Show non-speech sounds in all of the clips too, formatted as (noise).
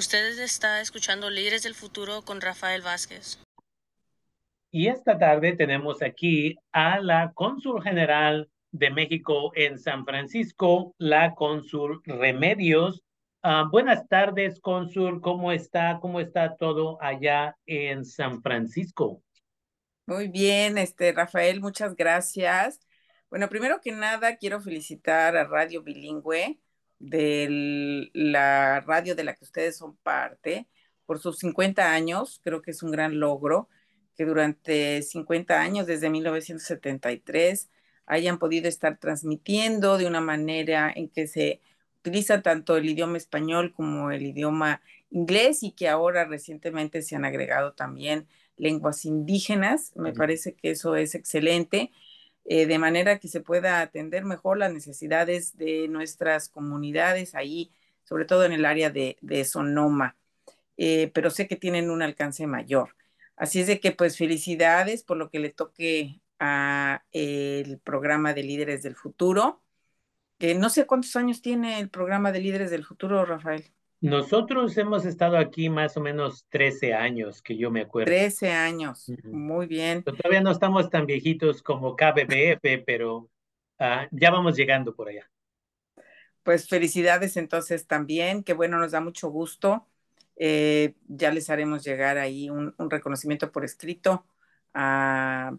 Ustedes está escuchando Líderes del Futuro con Rafael Vázquez. Y esta tarde tenemos aquí a la cónsul general de México en San Francisco, la cónsul Remedios. Ah, buenas tardes, cónsul. ¿Cómo está? ¿Cómo está todo allá en San Francisco? Muy bien, este Rafael, muchas gracias. Bueno, primero que nada, quiero felicitar a Radio Bilingüe de la radio de la que ustedes son parte por sus 50 años. Creo que es un gran logro que durante 50 años, desde 1973, hayan podido estar transmitiendo de una manera en que se utiliza tanto el idioma español como el idioma inglés y que ahora recientemente se han agregado también lenguas indígenas. Me parece que eso es excelente, eh, de manera que se pueda atender mejor las necesidades de nuestras comunidades ahí, sobre todo en el área de, Sonoma, eh, pero sé que tienen un alcance mayor. Así es de que pues felicidades por lo que le toque a el programa de Líderes del Futuro. no sé cuántos años tiene el programa de Líderes del Futuro, Rafael. Nosotros hemos estado aquí más o menos 13 años, que yo me acuerdo. 13 años, muy bien. todavía no estamos tan viejitos como KBBF, pero ah, ya vamos llegando por allá. Pues felicidades entonces también, que bueno, nos da mucho gusto. Eh, ya les haremos llegar ahí un, reconocimiento por escrito a,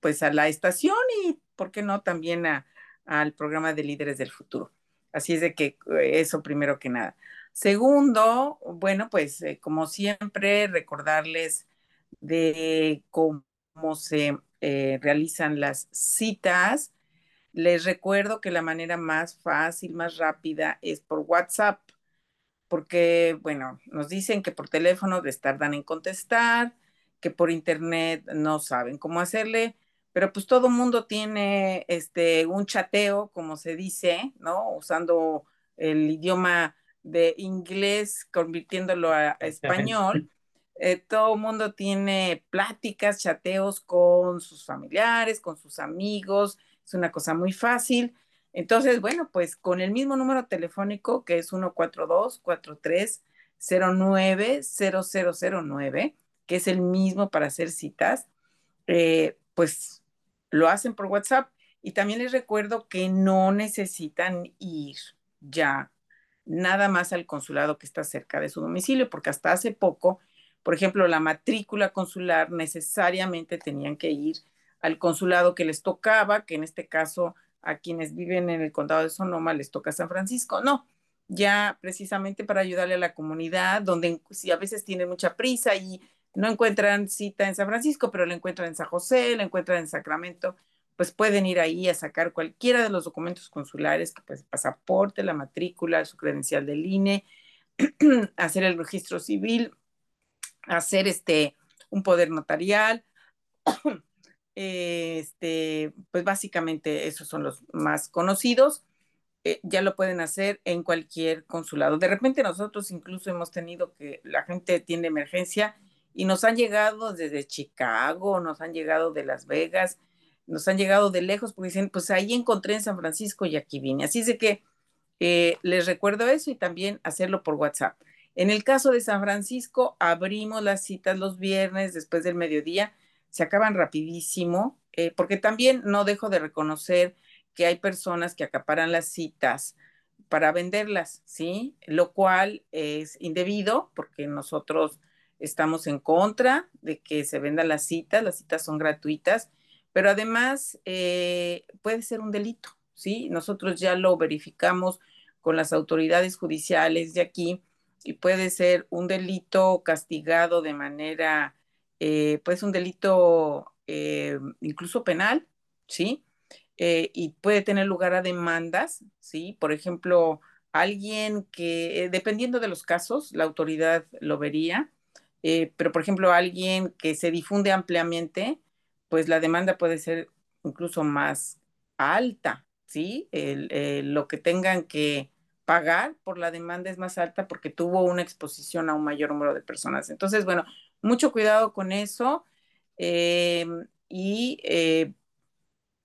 pues a la estación y, ¿por qué no?, también a, al programa de líderes del futuro. Así es de que eh, eso primero que nada. Segundo, bueno, pues eh, como siempre, recordarles de cómo se eh, realizan las citas. Les recuerdo que la manera más fácil, más rápida es por WhatsApp, porque, bueno, nos dicen que por teléfono les tardan en contestar, que por internet no saben cómo hacerle, pero pues todo mundo tiene este un chateo, como se dice, ¿no? Usando el idioma de inglés convirtiéndolo a, español. Eh, todo el mundo tiene pláticas, chateos con sus familiares, con sus amigos. Es una cosa muy fácil. Entonces, bueno, pues con el mismo número telefónico que es 142-4309-0009, que es el mismo para hacer citas, eh, pues lo hacen por WhatsApp. Y también les recuerdo que no necesitan ir ya nada más al consulado que está cerca de su domicilio, porque hasta hace poco, por ejemplo, la matrícula consular necesariamente tenían que ir al consulado que les tocaba, que en este caso a quienes viven en el condado de Sonoma les toca San Francisco. No, ya precisamente para ayudarle a la comunidad, donde si a veces tienen mucha prisa y no encuentran cita en San Francisco, pero la encuentran en San José, la encuentran en Sacramento, pues pueden ir ahí a sacar cualquiera de los documentos consulares, que pues pasaporte, la matrícula, su credencial del INE, (clears throat) hacer el registro civil, hacer este un poder notarial. (clears throat) este, pues básicamente esos son los más conocidos. Eh, ya lo pueden hacer en cualquier consulado. De repente nosotros incluso hemos tenido que la gente tiene emergencia y nos han llegado desde Chicago, nos han llegado de Las Vegas, nos han llegado de lejos porque dicen, pues ahí encontré en San Francisco y aquí vine. Así es de que eh, les recuerdo eso y también hacerlo por WhatsApp. En el caso de San Francisco, abrimos las citas los viernes después del mediodía, se acaban rapidísimo, eh, porque también no dejo de reconocer que hay personas que acaparan las citas para venderlas, ¿sí? Lo cual es indebido porque nosotros estamos en contra de que se vendan las citas, las citas son gratuitas pero además eh, puede ser un delito, ¿sí? Nosotros ya lo verificamos con las autoridades judiciales de aquí y puede ser un delito castigado de manera, eh, pues un delito eh, incluso penal, ¿sí? y puede tener lugar a demandas, ¿sí? Por ejemplo, alguien que, dependiendo de los casos, la autoridad lo vería, pero por ejemplo, alguien que se difunde ampliamente, pues la demanda puede ser incluso más alta, ¿sí? lo que tengan que pagar por la demanda es más alta porque tuvo una exposición a un mayor número de personas. Entonces, bueno, mucho cuidado con eso. Em, y eh,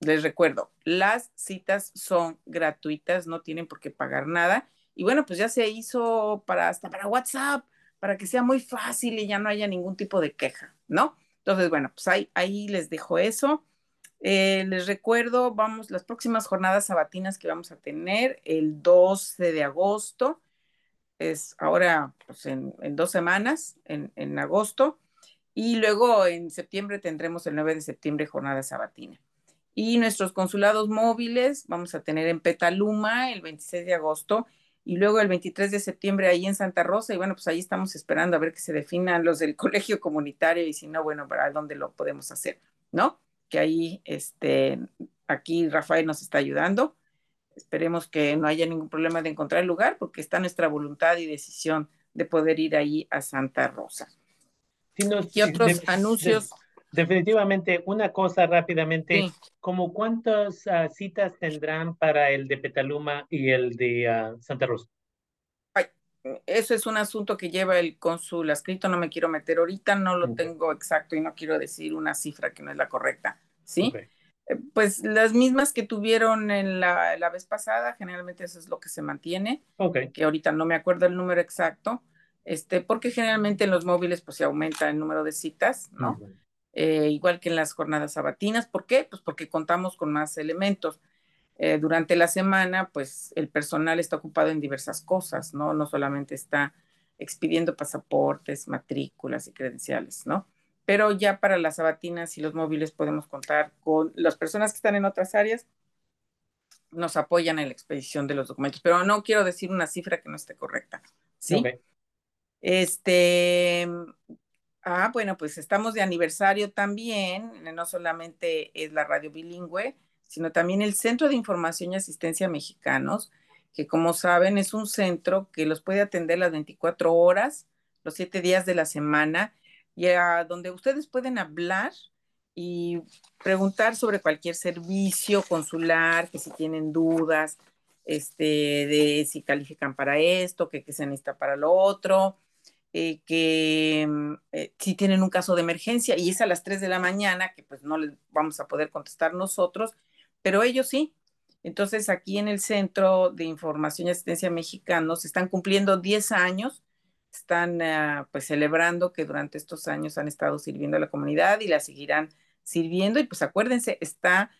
les recuerdo, las citas son gratuitas, no tienen por qué pagar nada. Y bueno, pues ya se hizo para hasta para WhatsApp. para que sea muy fácil y ya no haya ningún tipo de queja, ¿no? Entonces, bueno, pues ahí, les dejo eso. Eh, les recuerdo, vamos, las próximas jornadas sabatinas que vamos a tener el 12 de agosto, es ahora pues en, dos semanas, en, en, agosto, y luego en septiembre tendremos el 9 de septiembre jornada sabatina. Y nuestros consulados móviles vamos a tener en Petaluma el 26 de agosto y luego el 23 de septiembre ahí en Santa Rosa, y bueno, pues ahí estamos esperando a ver que se definan los del (laughs) colegio comunitario y si no, bueno, para dónde lo podemos hacer, ¿no? que ahí, este, aquí Rafael nos está ayudando. Esperemos que no haya ningún problema de encontrar el lugar porque está nuestra voluntad y decisión de poder ir ahí a Santa Rosa. y otros anuncios? Definitivamente, una cosa rápidamente, como cuántas ah, citas tendrán para el de Petaluma y el de ah, Santa Rosa? eso es un asunto que lleva el cónsul escrito, no me quiero meter ahorita, no lo tengo exacto y no quiero decir una cifra que no es la correcta, ¿sí? Eh, pues las mismas que tuvieron en la, la, vez pasada, generalmente eso es lo que se mantiene, que ahorita no me acuerdo el número exacto, este, porque generalmente en los móviles pues se aumenta el número de citas, ¿no? Eh, igual que en las jornadas sabatinas, ¿por qué? Pues porque contamos con más elementos. Eh, durante la semana, pues el personal está ocupado en diversas cosas, ¿no? No solamente está expidiendo pasaportes, matrículas y credenciales, ¿no? Pero ya para las sabatinas y los móviles podemos contar con las personas que están en otras áreas, nos apoyan en la expedición de los documentos, pero no quiero decir una cifra que no esté correcta, ¿sí? Este, ah, bueno, pues estamos de aniversario también, no solamente es la radio bilingüe, sino también el Centro de Información y Asistencia Mexicanos, que como saben es un centro que los puede atender las 24 horas, los 7 días de la semana, y a donde ustedes pueden hablar y preguntar sobre cualquier servicio consular, que si tienen dudas, este, de si califican para esto, que, se necesita para lo otro, eh, que mm, eh, si tienen un caso de emergencia y es a las 3 de la mañana, que pues no les vamos a poder contestar nosotros, pero ellos sí. Entonces, aquí en el Centro de Información y Asistencia Mexicanos están cumpliendo 10 años, están ah, pues celebrando que durante estos años han estado sirviendo a la comunidad y la seguirán sirviendo. Y pues acuérdense, está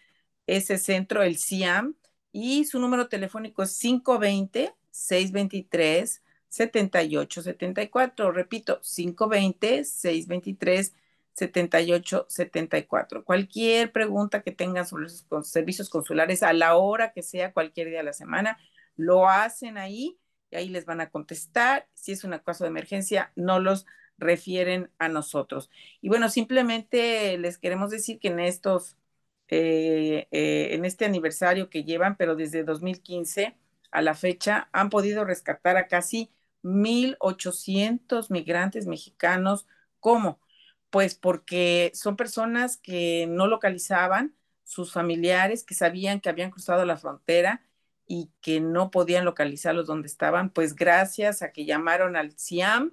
ese centro, el CIAM, y su número telefónico es 520 623 7874. Repito, 520 623 7874. Cualquier pregunta que tengan sobre los servicios consulares a la hora que sea, cualquier día de la semana, lo hacen ahí y ahí les van a contestar. Si es una caso de emergencia, no los refieren a nosotros. Y bueno, simplemente les queremos decir que en estos, eh, eh, en este aniversario que llevan, pero desde 2015 a la fecha, han podido rescatar a casi 1.800 migrantes mexicanos. ¿Cómo? Pues porque son personas que no localizaban sus familiares, que sabían que habían cruzado la frontera y que no podían localizarlos donde estaban, pues gracias a que llamaron al CIAM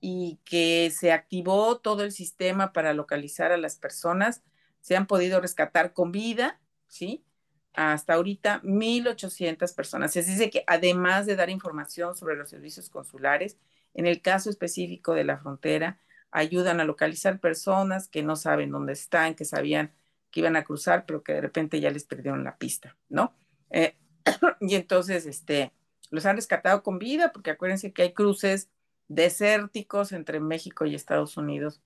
y que se activó todo el sistema para localizar a las personas, se han podido rescatar con vida, ¿sí? Hasta ahorita 1.800 personas. Se dice que además de dar información sobre los servicios consulares, en el caso específico de la frontera, ayudan a localizar personas que no saben dónde están, que sabían que iban a cruzar, pero que de repente ya les perdieron la pista, ¿no? Eh, (clears throat) y entonces, este, los han rescatado con vida, porque acuérdense que hay cruces desérticos entre México y Estados Unidos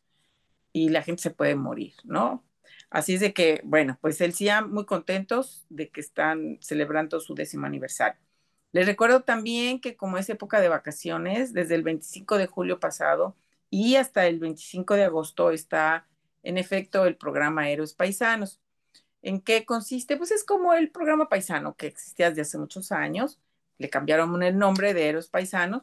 y la gente se puede morir, ¿no? Así es de que, bueno, pues el CIAM muy contentos de que están celebrando su décimo aniversario. Les recuerdo también que como es época de vacaciones, desde el 25 de julio pasado, y hasta el 25 de agosto está en efecto el programa Héroes Paisanos. ¿En qué consiste? Pues es como el programa paisano que existía desde hace muchos años. Le cambiaron el nombre de Héroes Paisanos.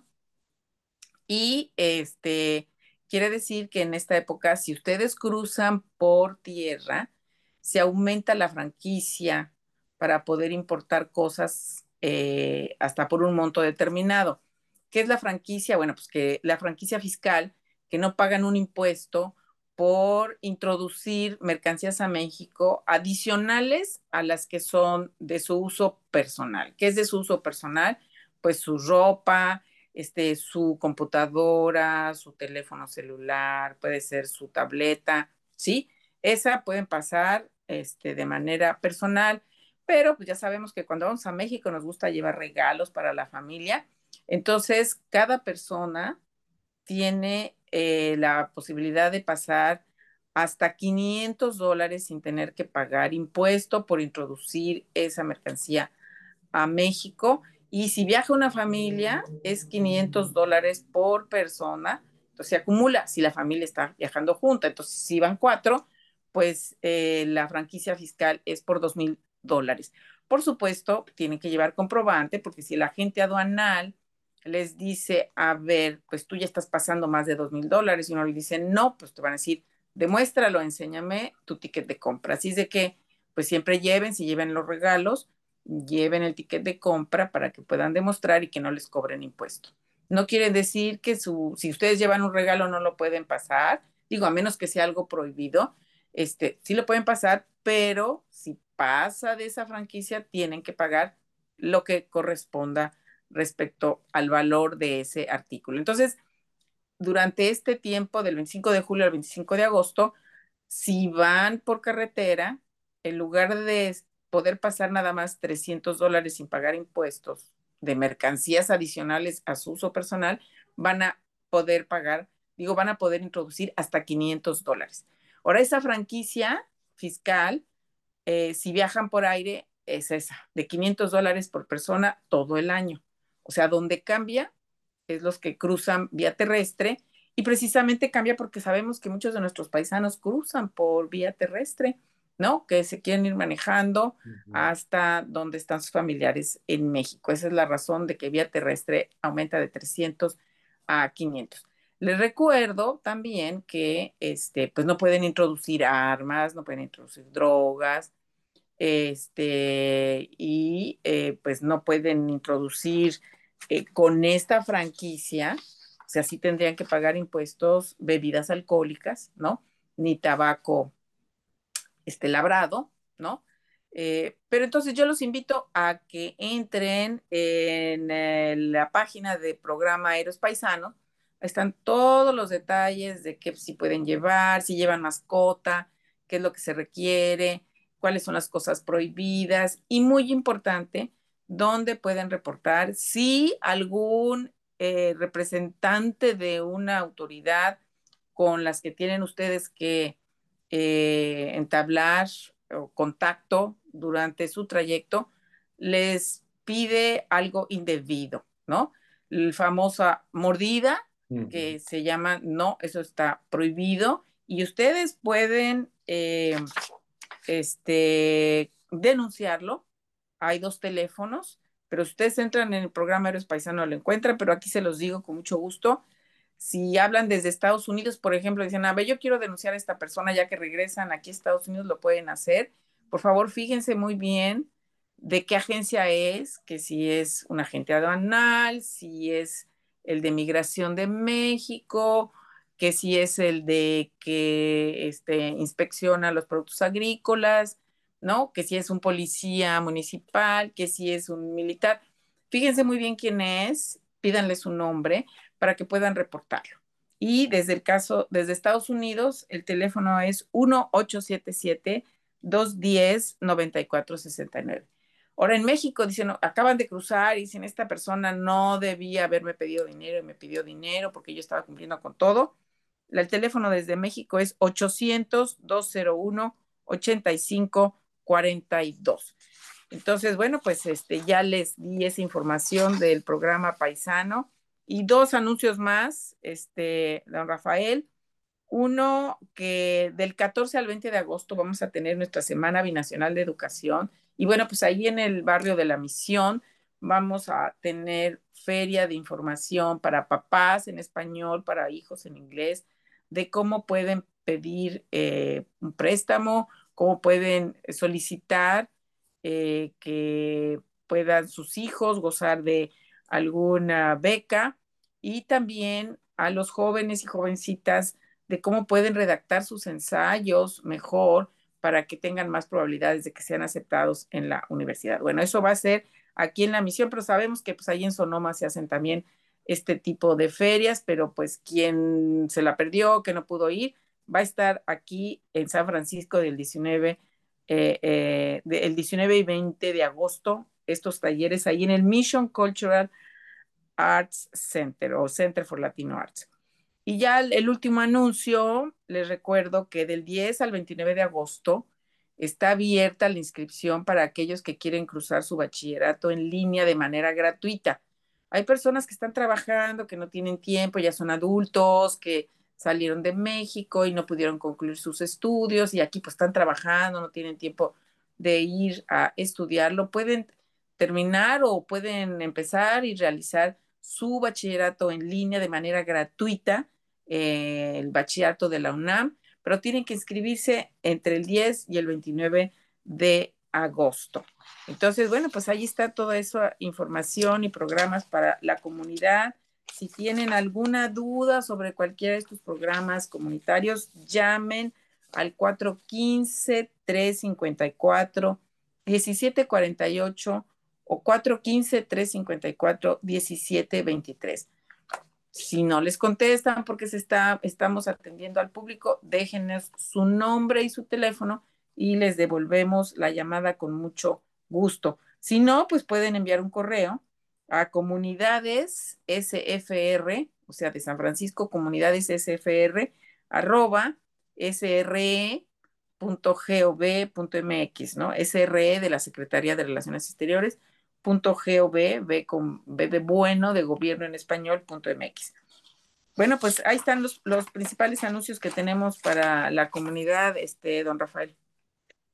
Y este quiere decir que en esta época, si ustedes cruzan por tierra, se aumenta la franquicia para poder importar cosas eh, hasta por un monto determinado. ¿Qué es la franquicia? Bueno, pues que la franquicia fiscal que no pagan un impuesto por introducir mercancías a México adicionales a las que son de su uso personal. ¿Qué es de su uso personal? Pues su ropa, este, su computadora, su teléfono celular, puede ser su tableta, ¿sí? Esa pueden pasar este, de manera personal, pero pues ya sabemos que cuando vamos a México nos gusta llevar regalos para la familia. Entonces, cada persona tiene eh, la posibilidad de pasar hasta 500 dólares sin tener que pagar impuesto por introducir esa mercancía a México. Y si viaja una familia, es 500 dólares por persona. Entonces se acumula si la familia está viajando junta. Entonces, si van cuatro, pues eh, la franquicia fiscal es por 2 mil dólares. Por supuesto, tienen que llevar comprobante, porque si el agente aduanal les dice, a ver, pues tú ya estás pasando más de 2 mil dólares, y uno le dice, no, pues te van a decir, demuéstralo, enséñame tu ticket de compra. Así es de que, pues siempre lleven, si lleven los regalos, lleven el ticket de compra para que puedan demostrar y que no les cobren impuesto. No quiere decir que su, si ustedes llevan un regalo no lo pueden pasar, digo, a menos que sea algo prohibido, este, sí lo pueden pasar, pero si pasa de esa franquicia, tienen que pagar lo que corresponda respecto al valor de ese artículo. Entonces, durante este tiempo del 25 de julio al 25 de agosto, si van por carretera, en lugar de poder pasar nada más 300 dólares sin pagar impuestos de mercancías adicionales a su uso personal, van a poder pagar, digo, van a poder introducir hasta 500 dólares. Ahora, esa franquicia fiscal, eh, si viajan por aire, es esa, de 500 dólares por persona todo el año. O sea, donde cambia es los que cruzan vía terrestre y precisamente cambia porque sabemos que muchos de nuestros paisanos cruzan por vía terrestre, ¿no? Que se quieren ir manejando hasta donde están sus familiares en México. Esa es la razón de que vía terrestre aumenta de 300 a 500. Les recuerdo también que este, pues no pueden introducir armas, no pueden introducir drogas, este, y eh, pues no pueden introducir eh, con esta franquicia, o sea, sí tendrían que pagar impuestos, bebidas alcohólicas, ¿no? Ni tabaco este, labrado, ¿no? Eh, pero entonces yo los invito a que entren en eh, la página de programa Aeros Paisanos. Están todos los detalles de qué si pueden llevar, si llevan mascota, qué es lo que se requiere, cuáles son las cosas prohibidas y muy importante, donde pueden reportar si algún eh, representante de una autoridad con las que tienen ustedes que eh, entablar contacto durante su trayecto les pide algo indebido, ¿no? La famosa mordida, que se llama, no, eso está prohibido, y ustedes pueden eh, este, denunciarlo hay dos teléfonos, pero si ustedes entran en el programa Héroes Paisano lo encuentran, pero aquí se los digo con mucho gusto. Si hablan desde Estados Unidos, por ejemplo, dicen, a ver, yo quiero denunciar a esta persona ya que regresan aquí a Estados Unidos, lo pueden hacer. Por favor, fíjense muy bien de qué agencia es, que si es un agente aduanal, si es el de Migración de México, que si es el de que este, inspecciona los productos agrícolas, ¿no? Que si es un policía municipal, que si es un militar. Fíjense muy bien quién es, pídanle su nombre para que puedan reportarlo. Y desde el caso, desde Estados Unidos, el teléfono es 1-877-210-9469. Ahora en México dicen, acaban de cruzar y dicen, esta persona no debía haberme pedido dinero y me pidió dinero porque yo estaba cumpliendo con todo. El teléfono desde México es 800-201-85 42. Entonces, bueno, pues este, ya les di esa información del programa Paisano y dos anuncios más, este, don Rafael. Uno, que del 14 al 20 de agosto vamos a tener nuestra Semana Binacional de Educación. Y bueno, pues ahí en el barrio de la Misión vamos a tener feria de información para papás en español, para hijos en inglés, de cómo pueden pedir eh, un préstamo cómo pueden solicitar eh, que puedan sus hijos gozar de alguna beca y también a los jóvenes y jovencitas de cómo pueden redactar sus ensayos mejor para que tengan más probabilidades de que sean aceptados en la universidad. Bueno, eso va a ser aquí en la misión, pero sabemos que pues ahí en Sonoma se hacen también este tipo de ferias, pero pues quien se la perdió, que no pudo ir, va a estar aquí en San Francisco del 19, eh, eh, el 19 y 20 de agosto, estos talleres ahí en el Mission Cultural Arts Center o Center for Latino Arts. Y ya el, último anuncio, les recuerdo que del 10 al 29 de agosto está abierta la inscripción para aquellos que quieren cruzar su bachillerato en línea de manera gratuita. Hay personas que están trabajando, que no tienen tiempo, ya son adultos, que salieron de México y no pudieron concluir sus estudios y aquí pues están trabajando, no tienen tiempo de ir a estudiarlo. Pueden terminar o pueden empezar y realizar su bachillerato en línea de manera gratuita, eh, el bachillerato de la UNAM, pero tienen que inscribirse entre el 10 y el 29 de agosto. Entonces, bueno, pues ahí está toda esa información y programas para la comunidad. Si tienen alguna duda sobre cualquiera de estos programas comunitarios, llamen al 415-354-1748 o 415-354-1723. Si no les contestan porque se está, estamos atendiendo al público, déjenos su nombre y su teléfono y les devolvemos la llamada con mucho gusto. Si no, pues pueden enviar un correo a comunidades SFR, o sea, de San Francisco, comunidades SFR, arroba sre.gov.mx, ¿no? SRE de la Secretaría de Relaciones Exteriores, .gov, B con B de bueno, de gobierno en español, .mx. Bueno, pues ahí están los, los principales anuncios que tenemos para la comunidad, este, don Rafael.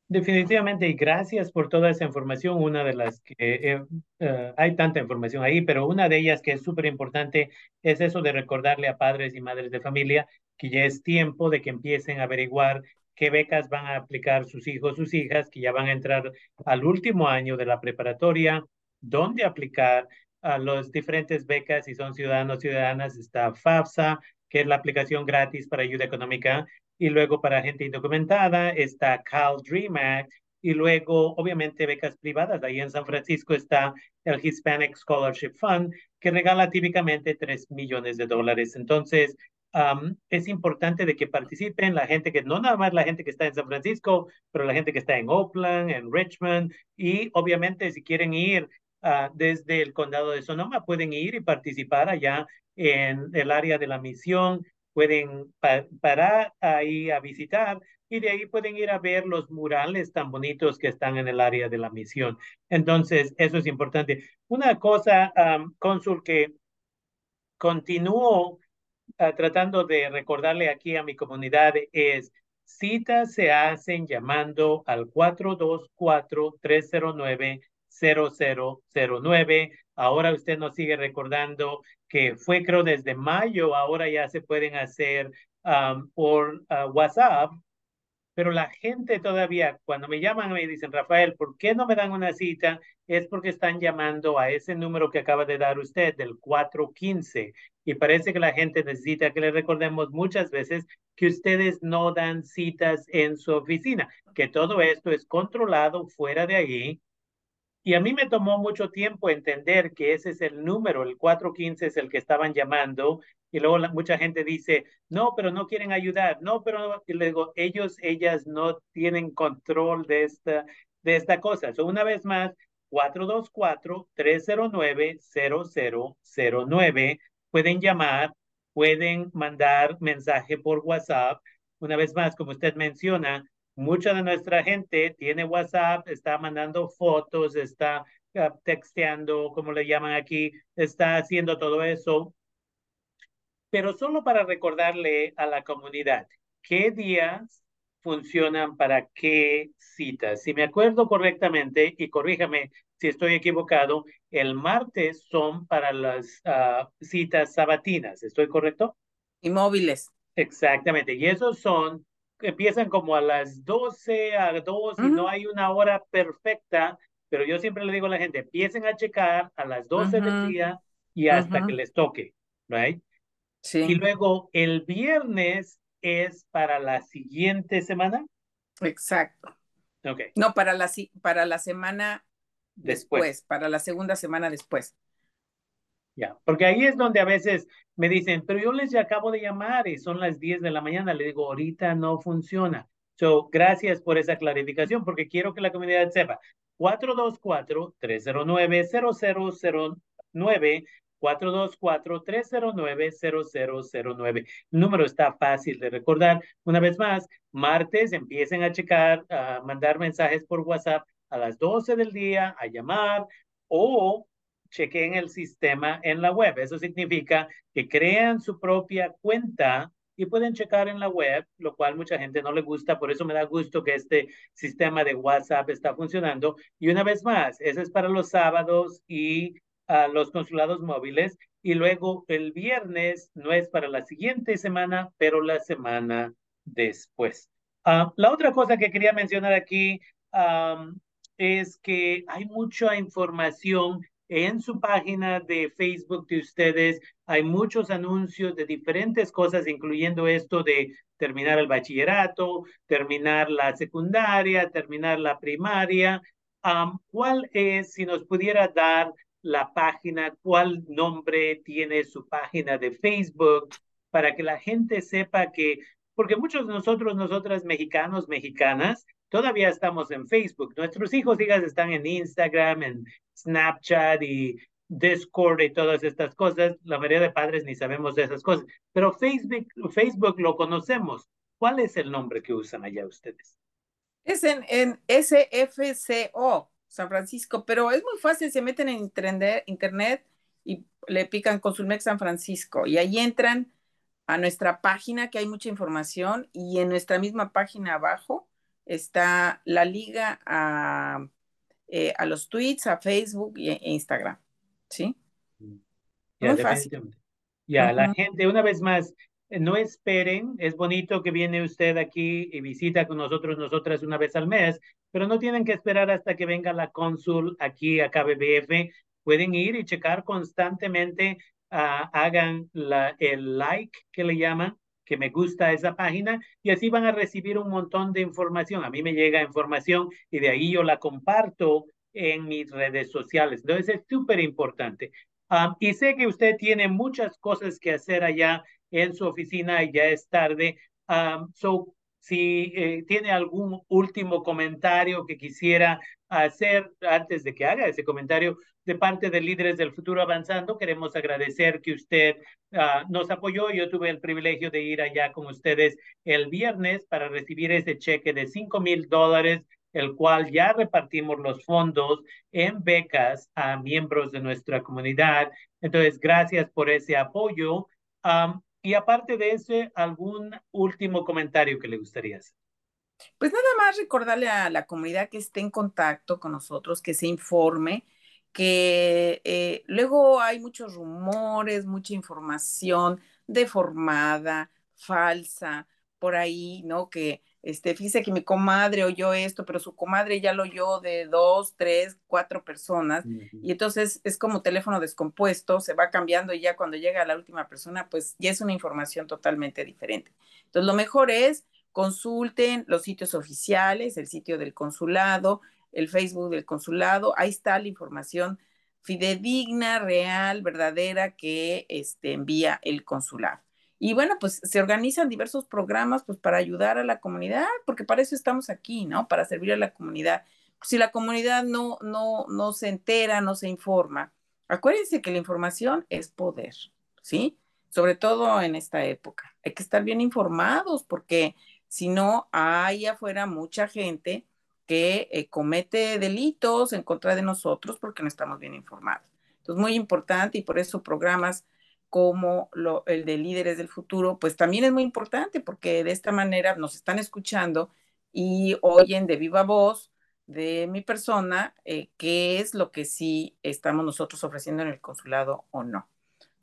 Definitivamente, y gracias por toda esa información. Una de las que eh, eh, hay tanta información ahí, pero una de ellas que es súper importante es eso de recordarle a padres y madres de familia que ya es tiempo de que empiecen a averiguar qué becas van a aplicar sus hijos, sus hijas, que ya van a entrar al último año de la preparatoria, dónde aplicar a las diferentes becas si son ciudadanos, ciudadanas. Está FAFSA, que es la aplicación gratis para ayuda económica y luego para gente indocumentada está Cal Dream Act, y luego obviamente becas privadas. Ahí en San Francisco está el Hispanic Scholarship Fund, que regala típicamente 3 millones de dólares. Entonces, es importante de que participen la gente que, no nada más la gente que está en San Francisco, pero la gente que está en Oakland, en Richmond, y obviamente si quieren ir uh, desde el condado de Sonoma, pueden ir y participar allá en el área de la misión pueden parar ahí a visitar y de ahí pueden ir a ver los murales tan bonitos que están en el área de la misión. Entonces, eso es importante. Una cosa, cónsul, que continúo ah, tratando de recordarle aquí a mi comunidad es, citas se hacen llamando al 424-309-0009. Ahora usted nos sigue recordando que fue creo desde mayo, ahora ya se pueden hacer por ah, WhatsApp, pero la gente todavía, cuando me llaman me dicen, Rafael, ¿por qué no me dan una cita? Es porque están llamando a ese número que acaba de dar usted, del 415. Y parece que la gente necesita que le recordemos muchas veces que ustedes no dan citas en su oficina, que todo esto es controlado fuera de ahí y a mí me tomó mucho tiempo entender que ese es el número, el 415 es el que estaban llamando. Y luego mucha gente dice, no, pero no quieren ayudar. No, pero y luego ellos, ellas no tienen control de esta, de esta cosa. So, una vez más, 424-309-0009. Pueden llamar, pueden mandar mensaje por WhatsApp. Una vez más, como usted menciona, mucha de nuestra gente tiene WhatsApp, está mandando fotos, está ah, texteando, como le llaman aquí, está haciendo todo eso. Pero solo para recordarle a la comunidad, ¿qué días funcionan para qué citas? Si me acuerdo correctamente, y corríjame si estoy equivocado, el martes son para las ah, citas sabatinas, ¿estoy correcto? Y móviles. Exactamente, y esos son empiezan como a las 12, a 2 y no hay una hora perfecta, pero yo siempre le digo a la gente, empiecen a checar a las 12 del día y hasta que les toque, ¿right? Sí. Y luego el viernes es para la siguiente semana. Exacto. Ok. No, para la, para la semana después. para la segunda semana después. Ya, porque ahí es donde a veces me dicen, pero yo les acabo de llamar y son las 10 de la mañana. Le digo, ahorita no funciona. So, gracias por esa clarificación, porque quiero que la comunidad sepa. 424-309-0009, 424-309-0009. El número está fácil de recordar. Una vez más, martes empiecen a checar, a mandar mensajes por WhatsApp a las 12 del día, a llamar o chequen el sistema en la web. Eso significa que crean su propia cuenta y pueden checar en la web, lo cual mucha gente no le gusta, por eso me da gusto que este sistema de WhatsApp está funcionando. Y una vez más, ese es para los sábados y uh, los consulados móviles. Y luego el viernes no es para la siguiente semana, pero la semana después. Uh, la otra cosa que quería mencionar aquí um, es que hay mucha información en su página de Facebook de ustedes hay muchos anuncios de diferentes cosas, incluyendo esto de terminar el bachillerato, terminar la secundaria, terminar la primaria. ¿Cuál es, si nos pudiera dar la página, cuál nombre tiene su página de Facebook para que la gente sepa que, porque muchos de nosotros, nosotras mexicanos, mexicanas, todavía estamos en Facebook. Nuestros hijos, hijas están en Instagram, en Snapchat y Discord y todas estas cosas. La mayoría de padres ni sabemos de esas cosas. Pero Facebook, Facebook lo conocemos. ¿Cuál es el nombre que usan allá ustedes? Es en, en SFCO, San Francisco, pero es muy fácil. Se meten en internet, internet y le pican Consulmex San Francisco y ahí entran a nuestra página que hay mucha información y en nuestra misma página abajo está la liga a, eh, a los tweets, a Facebook e Instagram. ¿Sí? Ya, Muy fácil. Ya, la gente, una vez más, eh, no esperen, es bonito que viene usted aquí y visita con nosotros, nosotras una vez al mes, pero no tienen que esperar hasta que venga la cónsul aquí a KBBF. Pueden ir y checar constantemente, uh, hagan la, el like que le llaman que me gusta esa página y así van a recibir un montón de información. A mí me llega información y de ahí yo la comparto en mis redes sociales. Entonces es súper importante. Um, y sé que usted tiene muchas cosas que hacer allá en su oficina y ya es tarde. Um, so, si eh, tiene algún último comentario que quisiera hacer antes de que haga ese comentario de parte de Líderes del Futuro Avanzando, queremos agradecer que usted uh, nos apoyó. Yo tuve el privilegio de ir allá con ustedes el viernes para recibir ese cheque de 5 mil dólares el cual ya repartimos los fondos en becas a miembros de nuestra comunidad. Entonces, gracias por ese apoyo. Y aparte de ese, ¿algún último comentario que le gustaría hacer? Pues nada más recordarle a la comunidad que esté en contacto con nosotros, que se informe, que eh, luego hay muchos rumores, mucha información deformada, falsa, por ahí, ¿no? Que este, fíjese que mi comadre oyó esto, pero su comadre ya lo oyó de dos, tres, cuatro personas, y entonces es como teléfono descompuesto, se va cambiando y ya cuando llega a la última persona, pues ya es una información totalmente diferente. Entonces, lo mejor es consulten los sitios oficiales, el sitio del consulado, el Facebook del consulado, ahí está la información fidedigna, real, verdadera que este, envía el consulado. Y bueno, pues se organizan diversos programas pues para ayudar a la comunidad, porque para eso estamos aquí, ¿no? Para servir a la comunidad. Si la comunidad no, no, no se entera, no se informa, acuérdense que la información es poder, ¿sí? Sobre todo en esta época. Hay que estar bien informados porque si no, hay afuera mucha gente que eh, comete delitos en contra de nosotros porque no estamos bien informados. Entonces, muy importante y por eso programas como lo, el de líderes del futuro, pues también es muy importante porque de esta manera nos están escuchando y oyen de viva voz de mi persona eh, qué es lo que sí estamos nosotros ofreciendo en el consulado o no.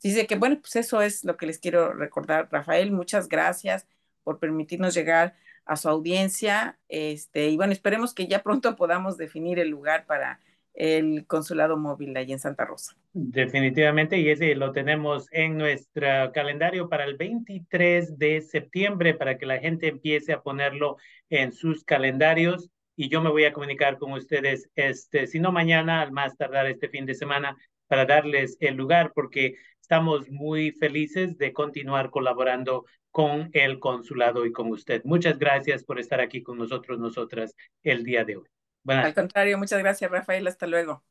Dice que, bueno, pues eso es lo que les quiero recordar. Rafael, muchas gracias por permitirnos llegar a su audiencia. Este, y bueno, esperemos que ya pronto podamos definir el lugar para el consulado móvil ahí en Santa Rosa. Definitivamente, y ese lo tenemos en nuestro calendario para el 23 de septiembre para que la gente empiece a ponerlo en sus calendarios. Y yo me voy a comunicar con ustedes, este, si no mañana, al más tardar este fin de semana, para darles el lugar porque estamos muy felices de continuar colaborando con el consulado y con usted. Muchas gracias por estar aquí con nosotros, nosotras, el día de hoy. Al contrario, muchas gracias, Rafael. Hasta luego.